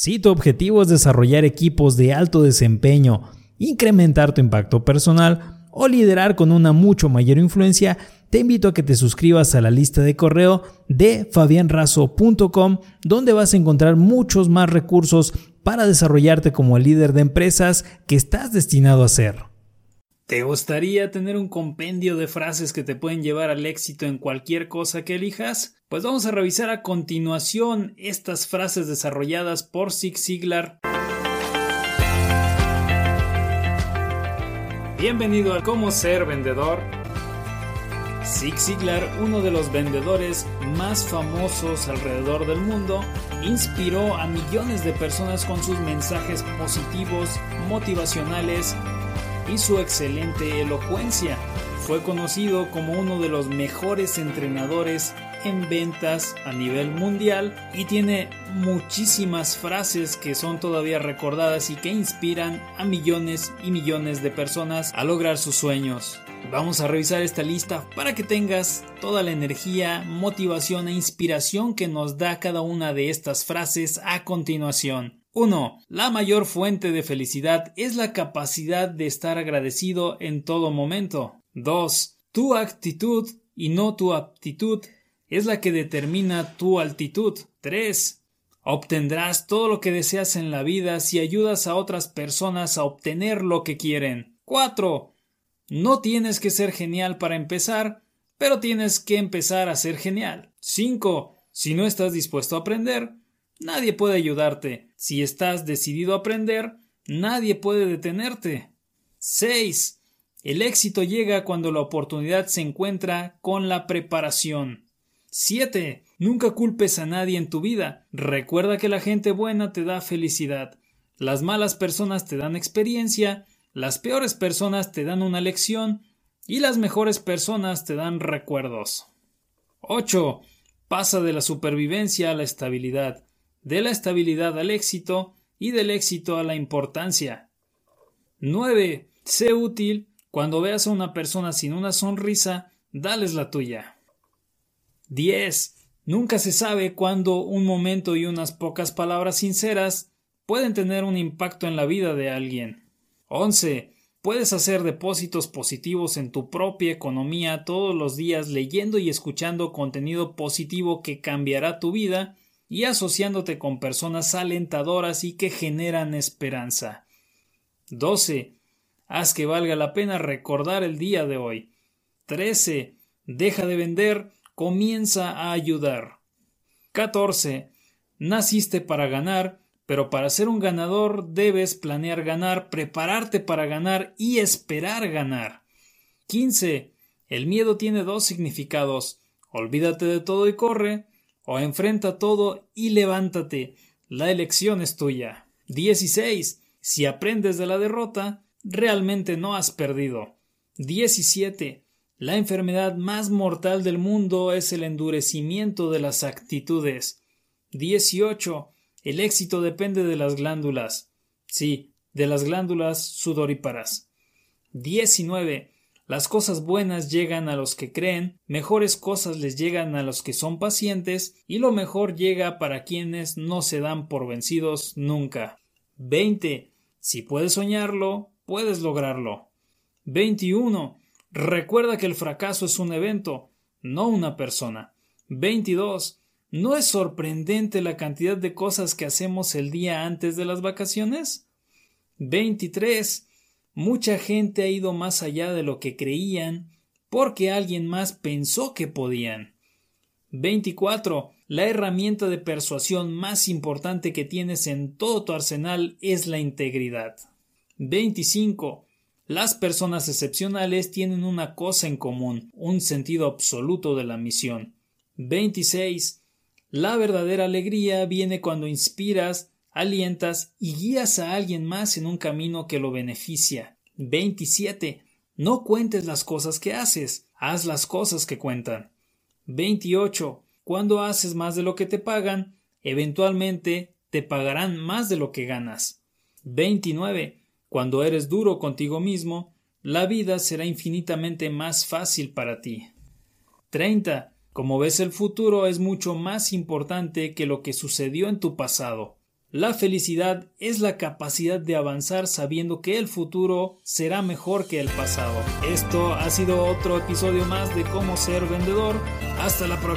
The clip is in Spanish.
Si tu objetivo es desarrollar equipos de alto desempeño, incrementar tu impacto personal o liderar con una mucho mayor influencia, te invito a que te suscribas a la lista de correo de fabianrazo.com donde vas a encontrar muchos más recursos para desarrollarte como el líder de empresas que estás destinado a ser. ¿Te gustaría tener un compendio de frases que te pueden llevar al éxito en cualquier cosa que elijas? Pues vamos a revisar a continuación estas frases desarrolladas por Zig Ziglar. Bienvenido a Cómo ser vendedor. Zig Ziglar, uno de los vendedores más famosos alrededor del mundo, inspiró a millones de personas con sus mensajes positivos, motivacionales y su excelente elocuencia. Fue conocido como uno de los mejores entrenadores en ventas a nivel mundial y tiene muchísimas frases que son todavía recordadas y que inspiran a millones y millones de personas a lograr sus sueños. Vamos a revisar esta lista para que tengas toda la energía, motivación e inspiración que nos da cada una de estas frases a continuación. 1. La mayor fuente de felicidad es la capacidad de estar agradecido en todo momento. 2. Tu actitud y no tu aptitud es la que determina tu altitud. 3. Obtendrás todo lo que deseas en la vida si ayudas a otras personas a obtener lo que quieren. 4. No tienes que ser genial para empezar, pero tienes que empezar a ser genial. 5. Si no estás dispuesto a aprender, Nadie puede ayudarte. Si estás decidido a aprender, nadie puede detenerte. 6. El éxito llega cuando la oportunidad se encuentra con la preparación. 7. Nunca culpes a nadie en tu vida. Recuerda que la gente buena te da felicidad. Las malas personas te dan experiencia, las peores personas te dan una lección y las mejores personas te dan recuerdos. 8. Pasa de la supervivencia a la estabilidad de la estabilidad al éxito y del éxito a la importancia. 9. Sé útil. Cuando veas a una persona sin una sonrisa, dales la tuya. 10. Nunca se sabe cuándo un momento y unas pocas palabras sinceras pueden tener un impacto en la vida de alguien. 11. Puedes hacer depósitos positivos en tu propia economía todos los días leyendo y escuchando contenido positivo que cambiará tu vida y asociándote con personas alentadoras y que generan esperanza. 12. Haz que valga la pena recordar el día de hoy. 13. Deja de vender, comienza a ayudar. 14. Naciste para ganar, pero para ser un ganador debes planear ganar, prepararte para ganar y esperar ganar. 15. El miedo tiene dos significados. Olvídate de todo y corre, o enfrenta todo y levántate. La elección es tuya. 16. Si aprendes de la derrota, realmente no has perdido. 17. La enfermedad más mortal del mundo es el endurecimiento de las actitudes. 18. El éxito depende de las glándulas. Sí, de las glándulas sudoríparas. 19. Las cosas buenas llegan a los que creen, mejores cosas les llegan a los que son pacientes, y lo mejor llega para quienes no se dan por vencidos nunca. 20. Si puedes soñarlo, puedes lograrlo. 21. Recuerda que el fracaso es un evento, no una persona. 22. ¿No es sorprendente la cantidad de cosas que hacemos el día antes de las vacaciones? 23. Mucha gente ha ido más allá de lo que creían porque alguien más pensó que podían. 24. La herramienta de persuasión más importante que tienes en todo tu arsenal es la integridad. 25. Las personas excepcionales tienen una cosa en común, un sentido absoluto de la misión. 26. La verdadera alegría viene cuando inspiras alientas y guías a alguien más en un camino que lo beneficia. 27. No cuentes las cosas que haces, haz las cosas que cuentan. 28. Cuando haces más de lo que te pagan, eventualmente te pagarán más de lo que ganas. 29. Cuando eres duro contigo mismo, la vida será infinitamente más fácil para ti. 30. Como ves el futuro es mucho más importante que lo que sucedió en tu pasado. La felicidad es la capacidad de avanzar sabiendo que el futuro será mejor que el pasado. Esto ha sido otro episodio más de cómo ser vendedor. Hasta la próxima.